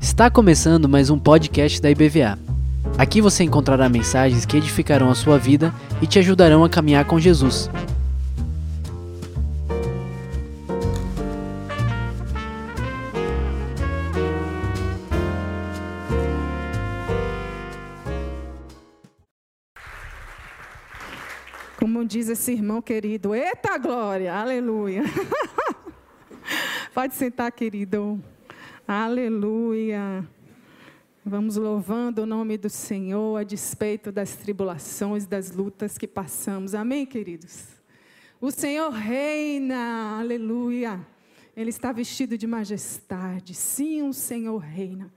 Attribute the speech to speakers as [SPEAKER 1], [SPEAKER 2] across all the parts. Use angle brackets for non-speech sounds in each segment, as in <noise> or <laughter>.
[SPEAKER 1] Está começando mais um podcast da IBVA. Aqui você encontrará mensagens que edificarão a sua vida e te ajudarão a caminhar com Jesus.
[SPEAKER 2] Como diz esse irmão querido, eita glória, aleluia. <laughs> Pode sentar, querido. Aleluia. Vamos louvando o nome do Senhor a despeito das tribulações, das lutas que passamos. Amém, queridos? O Senhor reina, aleluia. Ele está vestido de majestade. Sim, o Senhor reina.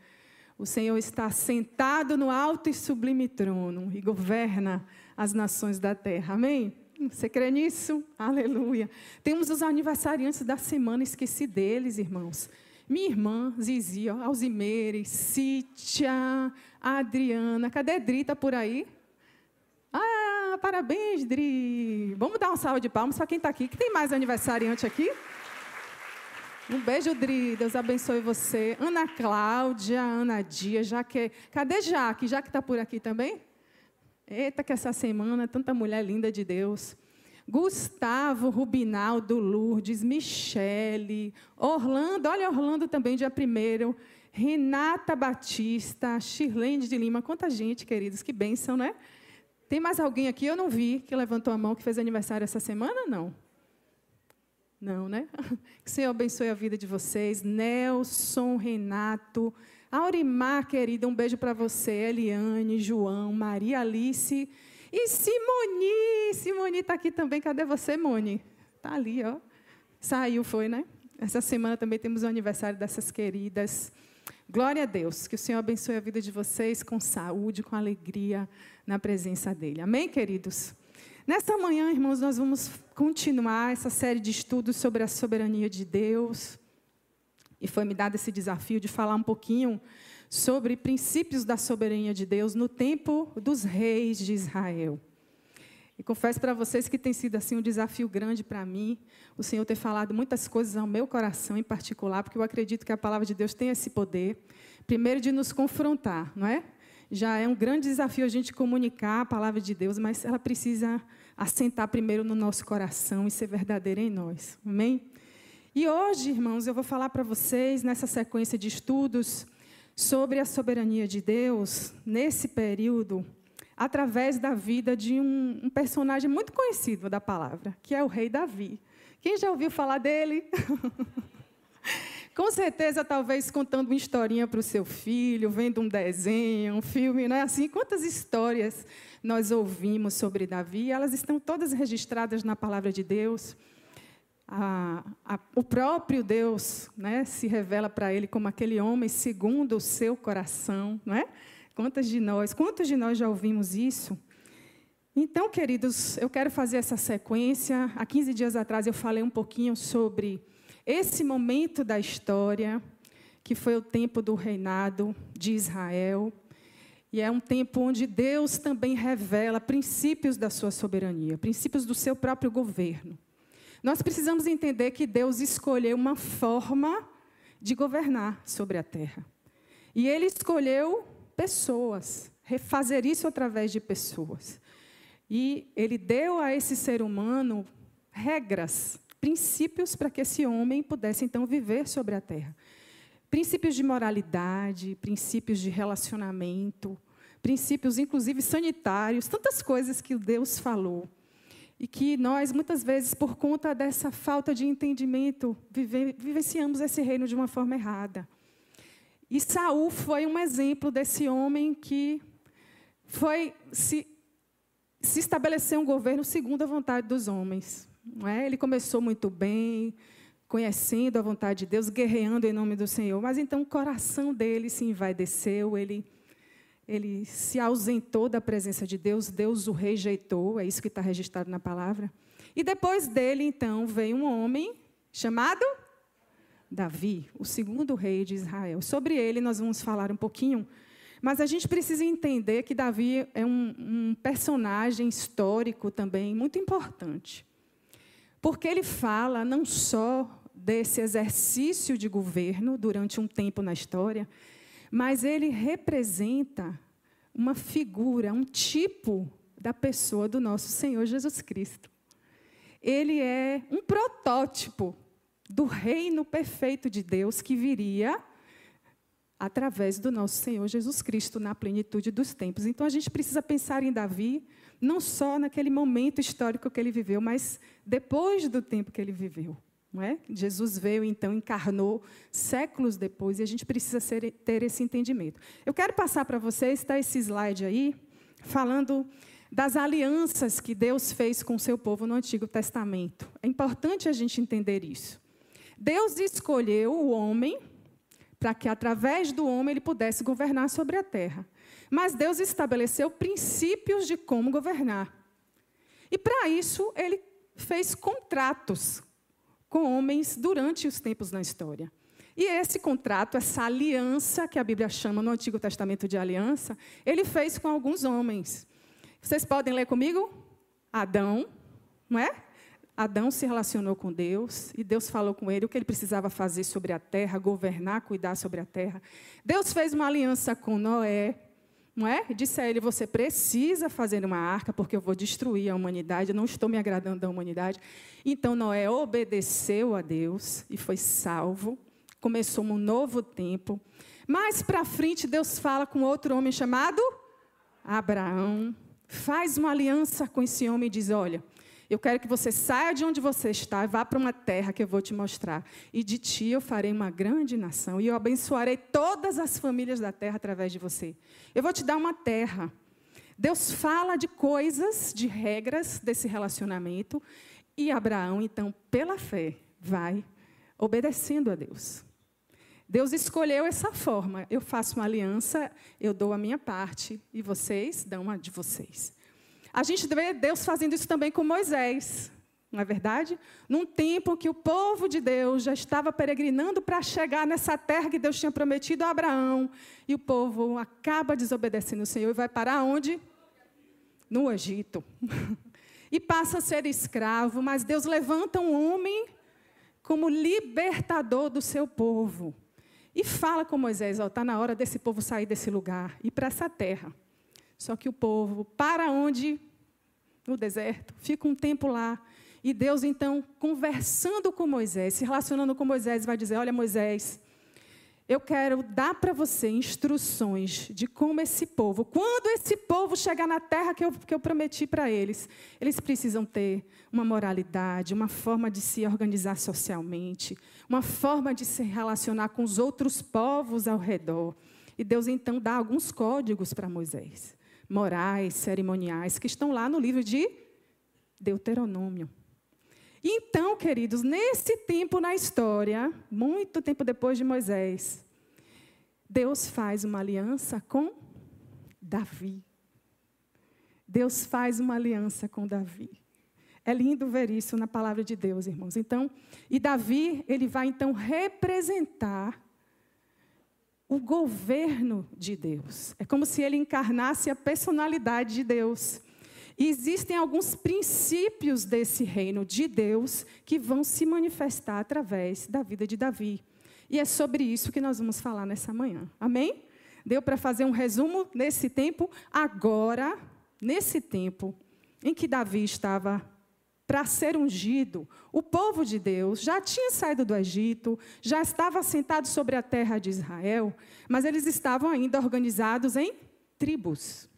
[SPEAKER 2] O Senhor está sentado no alto e sublime trono e governa as nações da terra. Amém? Você crê nisso? Aleluia. Temos os aniversariantes da semana, esqueci deles, irmãos. Minha irmã, Zizi, Alzimeire, Cítia, Adriana. Cadê Dri? Está por aí? Ah, parabéns, Dri. Vamos dar uma salva de palmas para quem está aqui. Que tem mais aniversariante aqui? Um beijo, Dri. Deus abençoe você. Ana Cláudia, Ana Dias, Jaque. Cadê Jaque? Jaque está por aqui também? Eita, que essa semana, tanta mulher linda de Deus. Gustavo, Rubinaldo, Lourdes, Michele, Orlando, olha Orlando também, dia primeiro, Renata Batista, Shirlene de Lima, quanta gente, queridos, que bênção, né? Tem mais alguém aqui, eu não vi, que levantou a mão, que fez aniversário essa semana? Não. Não, né? <laughs> Que o Senhor abençoe a vida de vocês. Nelson, Renato, Aurimar, querida, um beijo para você. Eliane, João, Maria Alice, e Simoni, Simoni está aqui também. Cadê você, Moni? Está ali, ó. Saiu, foi, né? Essa semana também temos o aniversário dessas queridas. Glória a Deus. Que o Senhor abençoe a vida de vocês com saúde, com alegria na presença dEle. Amém, queridos? Nesta manhã, irmãos, nós vamos continuar essa série de estudos sobre a soberania de Deus. E foi me dado esse desafio de falar um pouquinho sobre princípios da soberania de Deus no tempo dos reis de Israel. E confesso para vocês que tem sido assim um desafio grande para mim, o Senhor ter falado muitas coisas ao meu coração em particular, porque eu acredito que a palavra de Deus tem esse poder, primeiro de nos confrontar, não é? Já é um grande desafio a gente comunicar a palavra de Deus, mas ela precisa assentar primeiro no nosso coração e ser verdadeira em nós. Amém? E hoje, irmãos, eu vou falar para vocês nessa sequência de estudos sobre a soberania de Deus nesse período, através da vida de um, um, personagem muito conhecido da palavra, que é o rei Davi. Quem já ouviu falar dele? <laughs> Com certeza, talvez contando uma historinha para o seu filho, vendo um desenho, um filme, não é assim? Quantas histórias nós ouvimos sobre Davi? Elas estão todas registradas na palavra de Deus a, a, o próprio Deus né, se revela para ele como aquele homem segundo o seu coração. Não é? Quantas de nós, quantos de nós já ouvimos isso? Então, queridos, eu quero fazer essa sequência. Há 15 dias atrás eu falei um pouquinho sobre esse momento da história, que foi o tempo do reinado de Israel. E é um tempo onde Deus também revela princípios da sua soberania, princípios do seu próprio governo. Nós precisamos entender que Deus escolheu uma forma de governar sobre a terra. E Ele escolheu pessoas, refazer isso através de pessoas. E Ele deu a esse ser humano regras, princípios para que esse homem pudesse então viver sobre a terra. Princípios de moralidade, princípios de relacionamento, princípios inclusive sanitários, tantas coisas que Deus falou. E que nós, muitas vezes, por conta dessa falta de entendimento, vive, vivenciamos esse reino de uma forma errada. E Saul foi um exemplo desse homem que foi se, se estabelecer um governo segundo a vontade dos homens. Não é? Ele começou muito bem, conhecendo a vontade de Deus, guerreando em nome do Senhor, mas então o coração dele se envaideceu, ele ele se ausentou da presença de Deus, Deus o rejeitou, é isso que está registrado na palavra. E depois dele, então, veio um homem chamado Davi, o segundo rei de Israel. Sobre ele nós vamos falar um pouquinho, mas a gente precisa entender que Davi é um, um personagem histórico também muito importante. Porque ele fala não só desse exercício de governo durante um tempo na história, mas ele representa uma figura, um tipo da pessoa do nosso Senhor Jesus Cristo. Ele é um protótipo do reino perfeito de Deus que viria através do nosso Senhor Jesus Cristo na plenitude dos tempos. Então a gente precisa pensar em Davi não só naquele momento histórico que ele viveu, mas depois do tempo que ele viveu. É? Jesus veio, então, encarnou séculos depois, e a gente precisa ser, ter esse entendimento. Eu quero passar para vocês, está esse slide aí, falando das alianças que Deus fez com o seu povo no Antigo Testamento. É importante a gente entender isso. Deus escolheu o homem para que, através do homem, ele pudesse governar sobre a terra. Mas Deus estabeleceu princípios de como governar. E para isso, ele fez contratos com homens durante os tempos na história. E esse contrato, essa aliança, que a Bíblia chama no Antigo Testamento de aliança, ele fez com alguns homens. Vocês podem ler comigo? Adão, não é? Adão se relacionou com Deus e Deus falou com ele o que ele precisava fazer sobre a terra, governar, cuidar sobre a terra. Deus fez uma aliança com Noé, não é? Disse a ele: Você precisa fazer uma arca, porque eu vou destruir a humanidade, eu não estou me agradando da humanidade. Então Noé obedeceu a Deus e foi salvo. Começou um novo tempo. Mais para frente, Deus fala com outro homem chamado Abraão. Faz uma aliança com esse homem e diz: Olha, eu quero que você saia de onde você está e vá para uma terra que eu vou te mostrar. E de ti eu farei uma grande nação. E eu abençoarei todas as famílias da terra através de você. Eu vou te dar uma terra. Deus fala de coisas, de regras desse relacionamento. E Abraão, então, pela fé, vai obedecendo a Deus. Deus escolheu essa forma. Eu faço uma aliança, eu dou a minha parte e vocês dão a de vocês. A gente vê Deus fazendo isso também com Moisés, não é verdade? Num tempo que o povo de Deus já estava peregrinando para chegar nessa terra que Deus tinha prometido a Abraão, e o povo acaba desobedecendo o Senhor e vai para onde? No Egito. <laughs> e passa a ser escravo, mas Deus levanta um homem como libertador do seu povo. E fala com Moisés: está na hora desse povo sair desse lugar e para essa terra. Só que o povo, para onde? No deserto, fica um tempo lá. E Deus, então, conversando com Moisés, se relacionando com Moisés, vai dizer: Olha, Moisés, eu quero dar para você instruções de como esse povo, quando esse povo chegar na terra que eu, que eu prometi para eles, eles precisam ter uma moralidade, uma forma de se organizar socialmente, uma forma de se relacionar com os outros povos ao redor. E Deus então dá alguns códigos para Moisés morais, cerimoniais, que estão lá no livro de Deuteronômio. Então, queridos, nesse tempo na história, muito tempo depois de Moisés, Deus faz uma aliança com Davi. Deus faz uma aliança com Davi. É lindo ver isso na palavra de Deus, irmãos. Então, e Davi, ele vai então representar o governo de Deus. É como se ele encarnasse a personalidade de Deus. E existem alguns princípios desse reino de Deus que vão se manifestar através da vida de Davi. E é sobre isso que nós vamos falar nessa manhã. Amém? Deu para fazer um resumo nesse tempo? Agora, nesse tempo em que Davi estava para ser ungido, o povo de Deus já tinha saído do Egito, já estava assentado sobre a terra de Israel, mas eles estavam ainda organizados em tribos.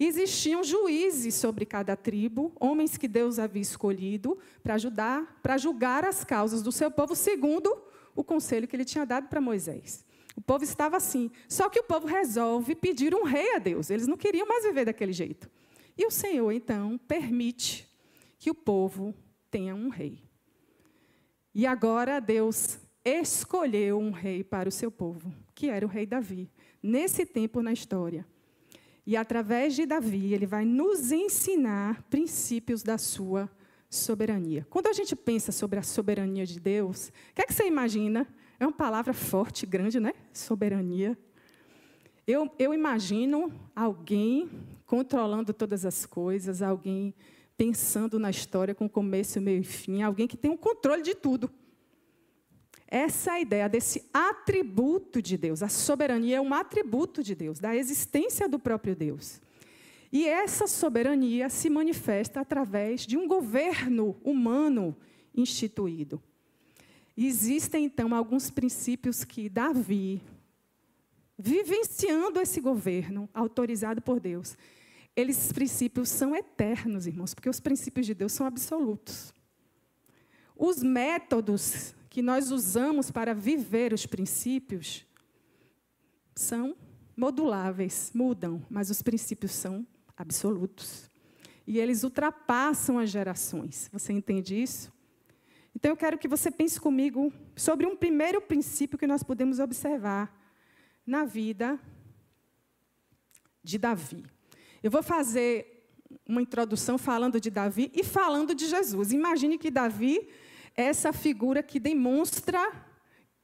[SPEAKER 2] Existiam juízes sobre cada tribo, homens que Deus havia escolhido para ajudar, para julgar as causas do seu povo, segundo o conselho que ele tinha dado para Moisés. O povo estava assim. Só que o povo resolve pedir um rei a Deus. Eles não queriam mais viver daquele jeito. E o Senhor, então, permite que o povo tenha um rei. E agora Deus escolheu um rei para o seu povo, que era o rei Davi, nesse tempo na história. E através de Davi, ele vai nos ensinar princípios da sua soberania. Quando a gente pensa sobre a soberania de Deus, o que é que você imagina? É uma palavra forte, grande, né? Soberania. Eu, eu imagino alguém controlando todas as coisas, alguém pensando na história com começo, meio e fim, alguém que tem o um controle de tudo. essa ideia desse atributo de Deus. A soberania é um atributo de Deus, da existência do próprio Deus. E essa soberania se manifesta através de um governo humano instituído. Existem, então, alguns princípios que Davi, vivenciando esse governo autorizado por Deus, esses princípios são eternos, irmãos, porque os princípios de Deus são absolutos. Os métodos que nós usamos para viver os princípios são moduláveis, mudam, mas os princípios são absolutos. E eles ultrapassam as gerações. Você entende isso? Então eu quero que você pense comigo sobre um primeiro princípio que nós podemos observar na vida de Davi. Eu vou fazer uma introdução falando de Davi e falando de Jesus. Imagine que Davi é essa figura que demonstra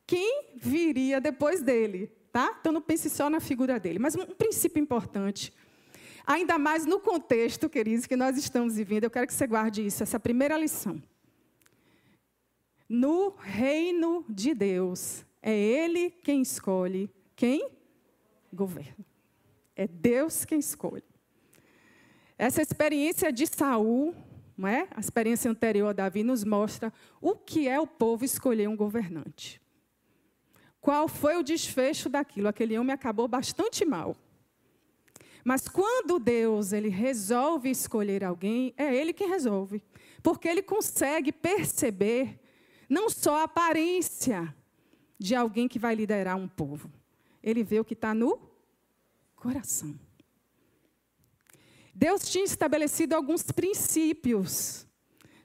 [SPEAKER 2] quem viria depois dele, tá? Então não pense só na figura dele, mas um princípio importante Ainda mais no contexto, queridos, que nós estamos vivendo, eu quero que você guarde isso, essa primeira lição. No reino de Deus, é Ele quem escolhe quem governa. É Deus quem escolhe. Essa experiência de Saul, não é? a experiência anterior a Davi, nos mostra o que é o povo escolher um governante. Qual foi o desfecho daquilo? Aquele homem acabou bastante mal. Mas quando Deus ele resolve escolher alguém, é Ele quem resolve. Porque Ele consegue perceber não só a aparência de alguém que vai liderar um povo. Ele vê o que está no coração. Deus tinha estabelecido alguns princípios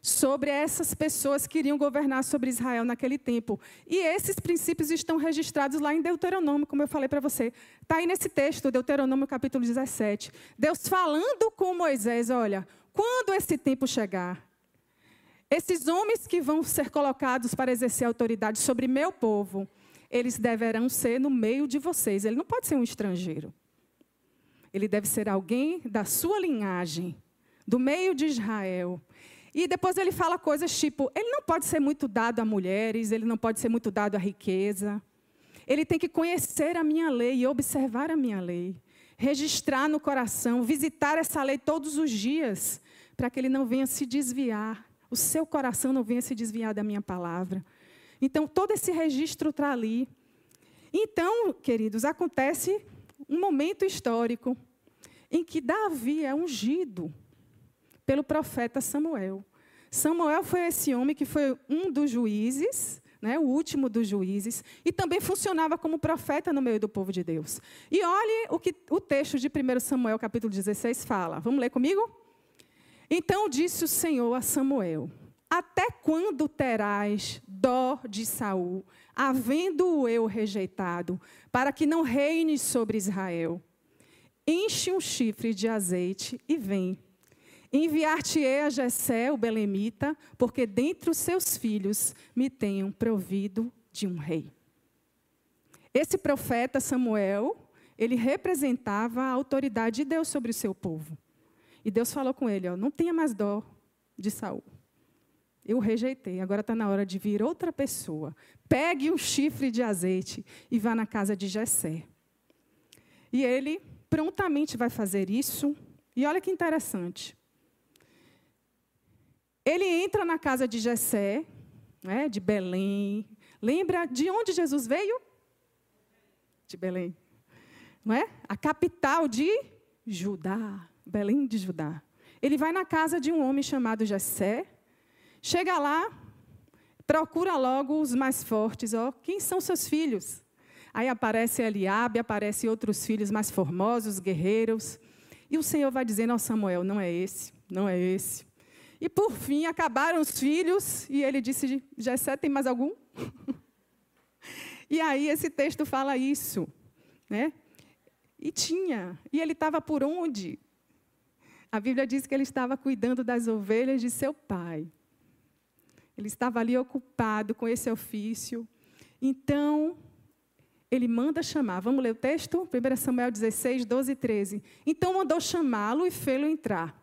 [SPEAKER 2] sobre essas pessoas que iriam governar sobre Israel naquele tempo. E esses princípios estão registrados lá em Deuteronômio, como eu falei para você. Está aí nesse texto, Deuteronômio capítulo 17. Deus falando com Moisés: olha, quando esse tempo chegar, esses homens que vão ser colocados para exercer autoridade sobre meu povo, eles deverão ser no meio de vocês. Ele não pode ser um estrangeiro. Ele deve ser alguém da sua linhagem, do meio de Israel. E depois ele fala coisas tipo: ele não pode ser muito dado a mulheres, ele não pode ser muito dado a riqueza. Ele tem que conhecer a minha lei e observar a minha lei. Registrar no coração, visitar essa lei todos os dias, para que ele não venha se desviar. O seu coração não venha se desviar da minha palavra. Então, todo esse registro está ali. Então, queridos, acontece um momento histórico em que Davi é ungido pelo profeta Samuel. Samuel foi esse homem que foi um dos juízes, né, o último dos juízes, e também funcionava como profeta no meio do povo de Deus. E olhe o que o texto de 1 Samuel, capítulo 16, fala. Vamos ler comigo? Então disse o Senhor a Samuel: Até quando terás dó de Saul, havendo-o eu rejeitado, para que não reine sobre Israel? Enche um chifre de azeite e vem. Enviar-te-ei a Jessé, o belemita, porque dentre os seus filhos me tenham provido de um rei. Esse profeta Samuel, ele representava a autoridade de Deus sobre o seu povo. E Deus falou com ele: ó, não tenha mais dó de Saul. Eu rejeitei, agora está na hora de vir outra pessoa. Pegue um chifre de azeite e vá na casa de Jessé. E ele prontamente vai fazer isso. E olha que interessante. Ele entra na casa de Jessé, né, de Belém. Lembra de onde Jesus veio? De Belém. Não é? A capital de Judá, Belém de Judá. Ele vai na casa de um homem chamado Jessé. Chega lá, procura logo os mais fortes, ó, quem são seus filhos? Aí aparece Eliabe, aparece outros filhos mais formosos, guerreiros. E o Senhor vai dizendo ao Samuel: não é esse, não é esse. E por fim acabaram os filhos, e ele disse: Jessé, tem mais algum? <laughs> e aí esse texto fala isso. Né? E tinha. E ele estava por onde? A Bíblia diz que ele estava cuidando das ovelhas de seu pai. Ele estava ali ocupado com esse ofício. Então, ele manda chamar. Vamos ler o texto? 1 Samuel 16, 12 e 13. Então mandou chamá-lo e fê-lo entrar.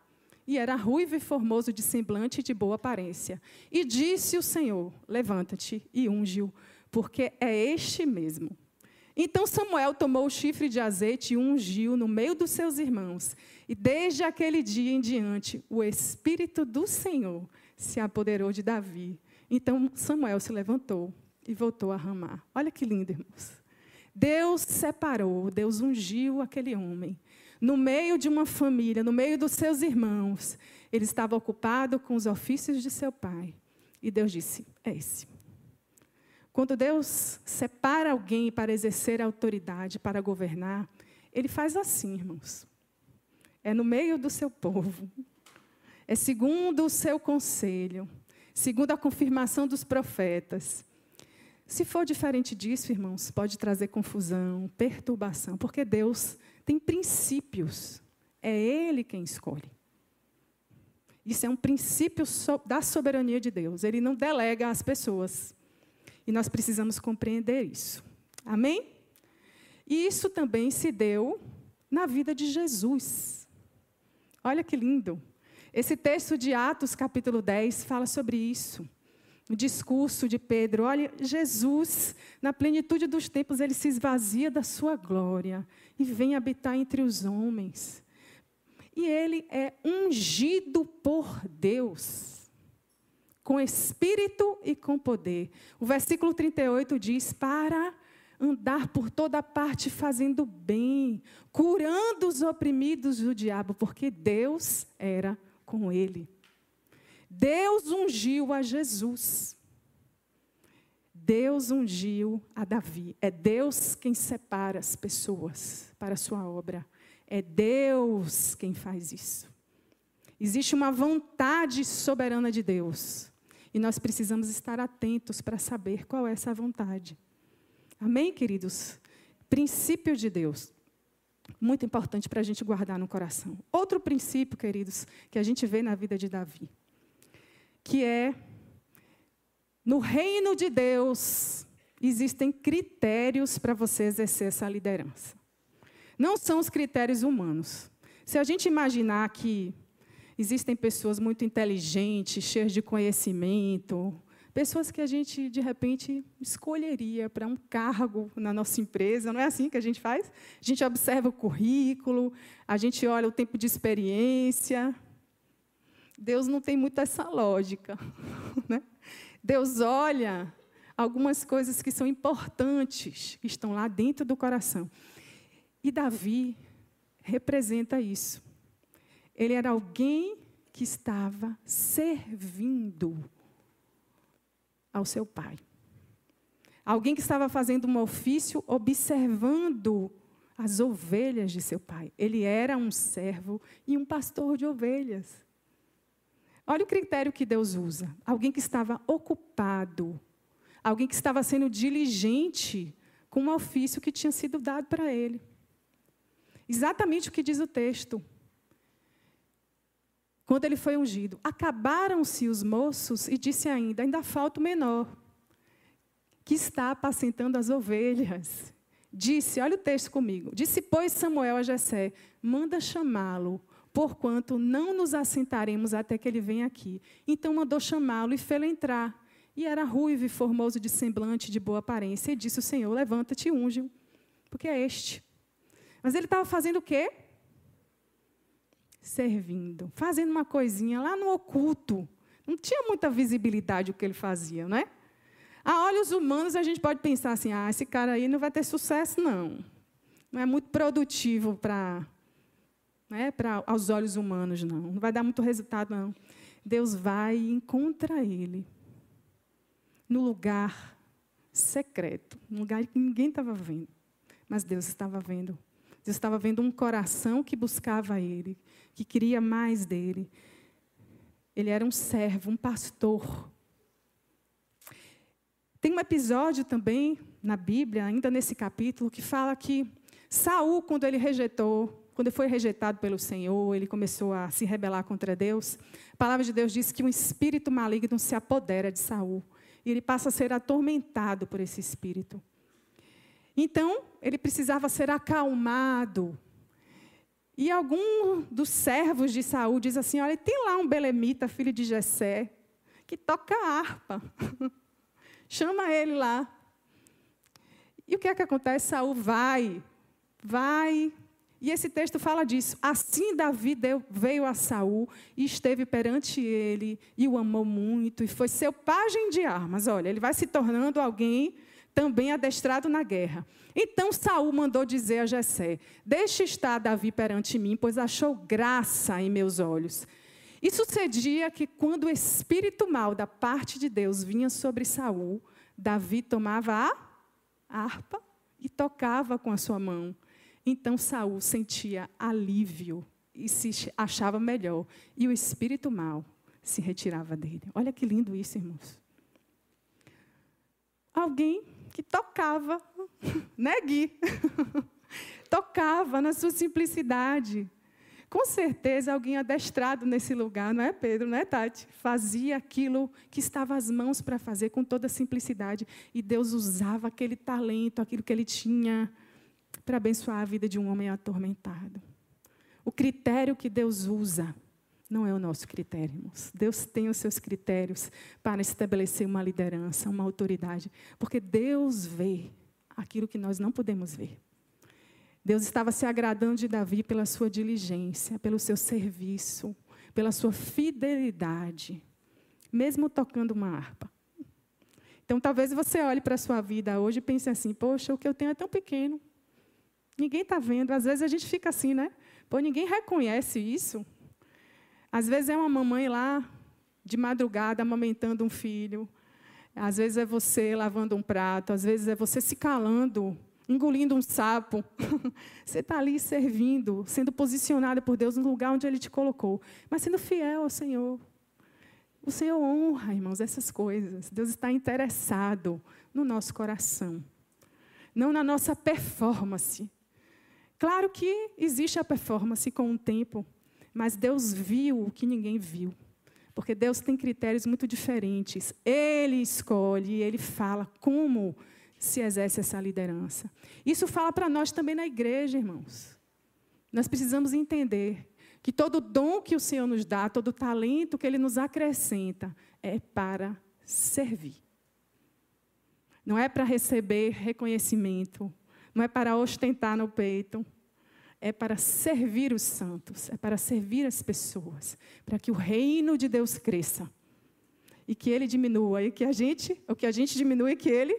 [SPEAKER 2] e era ruivo e formoso de semblante e de boa aparência. E disse o Senhor: Levanta-te e unge-o, porque é este mesmo. Então Samuel tomou o chifre de azeite e ungiu no meio dos seus irmãos. E desde aquele dia em diante, o Espírito do Senhor se apoderou de Davi. Então Samuel se levantou e voltou a ramar. Olha que lindo, irmãos. Deus separou, Deus ungiu aquele homem. No meio de uma família, no meio dos seus irmãos, ele estava ocupado com os ofícios de seu pai. E Deus disse: É esse. Quando Deus separa alguém para exercer autoridade, para governar, ele faz assim, irmãos. É no meio do seu povo. É segundo o seu conselho, segundo a confirmação dos profetas. Se for diferente disso, irmãos, pode trazer confusão, perturbação, porque Deus tem princípios. É Ele quem escolhe. Isso é um princípio da soberania de Deus. Ele não delega às pessoas. E nós precisamos compreender isso. Amém? E isso também se deu na vida de Jesus. Olha que lindo. Esse texto de Atos, capítulo 10, fala sobre isso o discurso de Pedro. Olha, Jesus, na plenitude dos tempos, ele se esvazia da sua glória e vem habitar entre os homens. E ele é ungido por Deus, com espírito e com poder. O versículo 38 diz: Para andar por toda parte fazendo bem, curando os oprimidos do diabo, porque Deus era com ele. Deus ungiu a Jesus. Deus ungiu a Davi. É Deus quem separa as pessoas para a sua obra. É Deus quem faz isso. Existe uma vontade soberana de Deus. E nós precisamos estar atentos para saber qual é essa vontade. Amém, queridos? Princípio de Deus. Muito importante para a gente guardar no coração. Outro princípio, queridos, que a gente vê na vida de Davi que é no reino de Deus existem critérios para você exercer essa liderança. Não são os critérios humanos. Se a gente imaginar que existem pessoas muito inteligentes, cheias de conhecimento, pessoas que a gente de repente escolheria para um cargo na nossa empresa, não é assim que a gente faz? A gente observa o currículo, a gente olha o tempo de experiência, Deus não tem muito essa lógica. <laughs> Né? Deus olha algumas coisas que são importantes, que estão lá dentro do coração. E Davi representa isso. Ele era alguém que estava servindo ao seu pai. Alguém que estava fazendo um ofício observando as ovelhas de seu pai. Ele era um servo e um pastor de ovelhas. Olha o critério que Deus usa: alguém que estava ocupado, alguém que estava sendo diligente com um ofício que tinha sido dado para ele. Exatamente o que diz o texto. Quando ele foi ungido, acabaram-se os moços e disse ainda: ainda falta o menor, que está apacentando as ovelhas. Disse, olha o texto comigo. Disse, pois, Samuel a Jessé: manda chamá-lo porquanto não nos assentaremos até que ele venha aqui. Então mandou chamá-lo e fê-lo entrar. E era ruivo e formoso de semblante, de boa aparência. E disse o Senhor: Levanta-te e unge porque é este. Mas ele estava fazendo o quê? Servindo, fazendo uma coisinha lá no oculto. Não tinha muita visibilidade o que ele fazia, não é? A olhos humanos, a gente pode pensar assim: ah, esse cara aí não vai ter sucesso, não. Não é muito produtivo para né, para aos olhos humanos, não. Não vai dar muito resultado, não. Deus vai e encontra ele no lugar secreto, no lugar que ninguém estava vendo. Mas Deus estava vendo. Estava vendo um coração que buscava ele, que queria mais dele. Ele era um servo, um pastor. Tem um episódio também na Bíblia, ainda nesse capítulo, que fala que Saul, quando ele rejeitou quando foi rejeitado pelo Senhor, ele começou a se rebelar contra Deus. A palavra de Deus diz que um espírito maligno se apodera de Saul e ele passa a ser atormentado por esse espírito. Então, ele precisava ser acalmado. E algum dos servos de Saul diz assim: Olha, tem lá um belemita, filho de Jessé, que toca harpa. <laughs> Chama ele lá. E o que é que acontece? Saul vai, vai. E esse texto fala disso. Assim Davi veio a Saul e esteve perante ele e o amou muito e foi seu pajem de armas. Olha, ele vai se tornando alguém também adestrado na guerra. Então Saul mandou dizer a Jessé: Deixe estar Davi perante mim, pois achou graça em meus olhos. E sucedia que quando o espírito mal da parte de Deus vinha sobre Saul, Davi tomava a harpa e tocava com a sua mão. Então Saul sentia alívio e se achava melhor, e o espírito mal se retirava dele. Olha que lindo isso, irmãos. Alguém que tocava, <laughs> né, Gui? <laughs> tocava na sua simplicidade. Com certeza alguém adestrado nesse lugar, não é Pedro, não é Tati? Fazia aquilo que estava às mãos para fazer com toda simplicidade. E Deus usava aquele talento, aquilo que ele tinha, para abençoar a vida de um homem atormentado. O critério que Deus usa não é o nosso critério, irmãos. Deus tem os seus critérios para estabelecer uma liderança, uma autoridade, porque Deus vê aquilo que nós não podemos ver. Deus estava se agradando de Davi pela sua diligência, pelo seu serviço, pela sua fidelidade, mesmo tocando uma harpa. Então, talvez você olhe para a sua vida hoje e pense assim: poxa, o que eu tenho é tão pequeno. Ninguém está vendo. Às vezes a gente fica assim, né? Pô, ninguém reconhece isso. Às vezes é uma mamãe lá, de madrugada, amamentando um filho. Às vezes é você lavando um prato. Às vezes é você se calando engolindo um sapo. <laughs> Você está ali servindo, sendo posicionada por Deus no lugar onde Ele te colocou, mas sendo fiel ao Senhor. O Senhor honra, irmãos, essas coisas. Deus está interessado no nosso coração, não na nossa performance. Claro que existe a performance com o tempo, mas Deus viu o que ninguém viu. Porque Deus tem critérios muito diferentes. Ele escolhe, ele fala como se exerce essa liderança. Isso fala para nós também na igreja, irmãos. Nós precisamos entender que todo dom que o Senhor nos dá, todo talento que Ele nos acrescenta, é para servir. Não é para receber reconhecimento, não é para ostentar no peito, é para servir os santos, é para servir as pessoas, para que o reino de Deus cresça e que ele diminua e que a gente, o que a gente diminua e que ele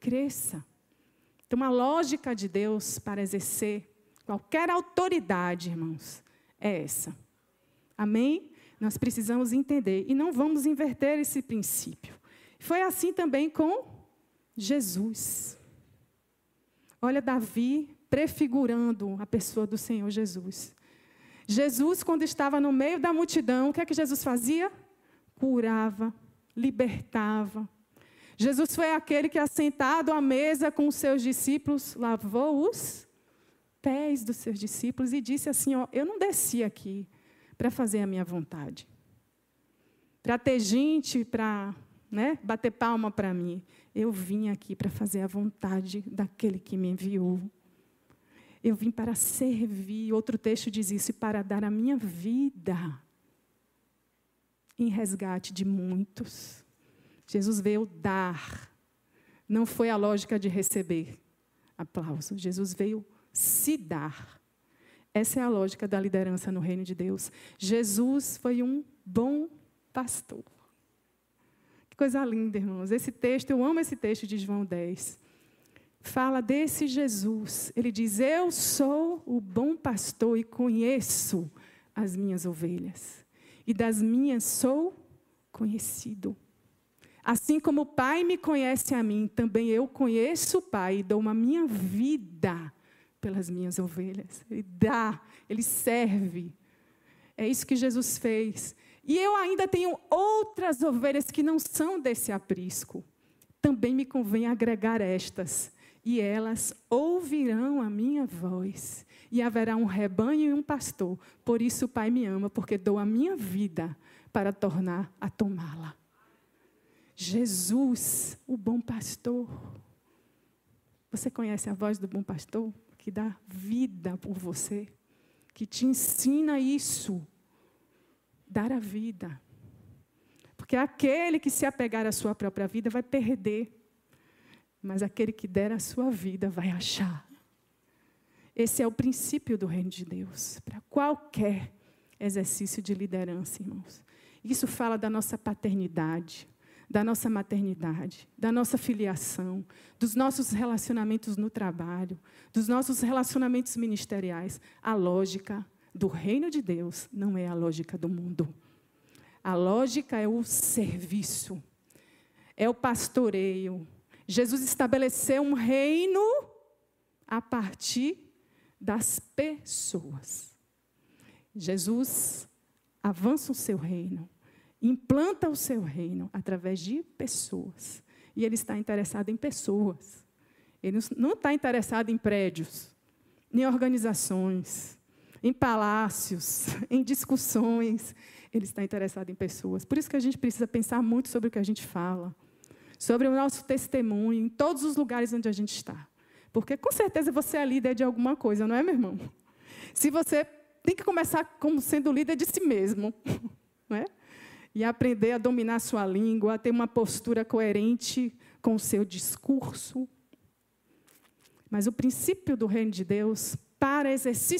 [SPEAKER 2] cresça. Então, uma lógica de Deus para exercer qualquer autoridade, irmãos, é essa. Amém? Nós precisamos entender e não vamos inverter esse princípio. Foi assim também com Jesus. Olha, Davi prefigurando a pessoa do Senhor Jesus. Jesus, quando estava no meio da multidão, o que é que Jesus fazia? Curava, libertava, Jesus foi aquele que, assentado à mesa com os seus discípulos, lavou os pés dos seus discípulos e disse assim: ó, Eu não desci aqui para fazer a minha vontade, para ter gente para né, bater palma para mim. Eu vim aqui para fazer a vontade daquele que me enviou. Eu vim para servir. Outro texto diz isso, para dar a minha vida em resgate de muitos. Jesus veio dar. Não foi a lógica de receber aplauso. Jesus veio se dar. Essa é a lógica da liderança no reino de Deus. Jesus foi um bom pastor. Coisa linda, irmãos. Esse texto, eu amo esse texto de João 10. Fala desse Jesus. Ele diz: Eu sou o bom pastor e conheço as minhas ovelhas. E das minhas sou conhecido. Assim como o Pai me conhece a mim, também eu conheço o Pai e dou uma minha vida pelas minhas ovelhas. Ele dá, ele serve. É isso que Jesus fez. E eu ainda tenho outras ovelhas que não são desse aprisco. Também me convém agregar estas, e elas ouvirão a minha voz. E haverá um rebanho e um pastor. Por isso o Pai me ama, porque dou a minha vida para tornar a tomá-la. Jesus, o bom pastor. Você conhece a voz do bom pastor que dá vida por você, que te ensina isso, dar a vida. Porque aquele que se apegar à sua própria vida vai perder, mas aquele que der a sua vida vai achar. Esse é o princípio do reino de Deus, para qualquer exercício de liderança, irmãos. Isso fala da nossa paternidade, da nossa maternidade, da nossa filiação, dos nossos relacionamentos no trabalho, dos nossos relacionamentos ministeriais. A lógica do reino de Deus não é a lógica do mundo. A lógica é o serviço, é o pastoreio. Jesus estabeleceu um reino a partir das pessoas. Jesus avança o seu reino, implanta o seu reino através de pessoas. E ele está interessado em pessoas. Ele não está interessado em prédios, em organizações, em palácios, <laughs> em discussões. Ele está interessado em pessoas. Por isso que a gente precisa pensar muito sobre o que a gente fala, sobre o nosso testemunho, em todos os lugares onde a gente está. Porque com certeza você é líder de alguma coisa, não é, meu irmão? Se você tem que começar como sendo líder de si mesmo, <laughs> não é? E aprender a dominar a sua língua, a ter uma postura coerente com o seu discurso. Mas o princípio do reino de Deus para exercício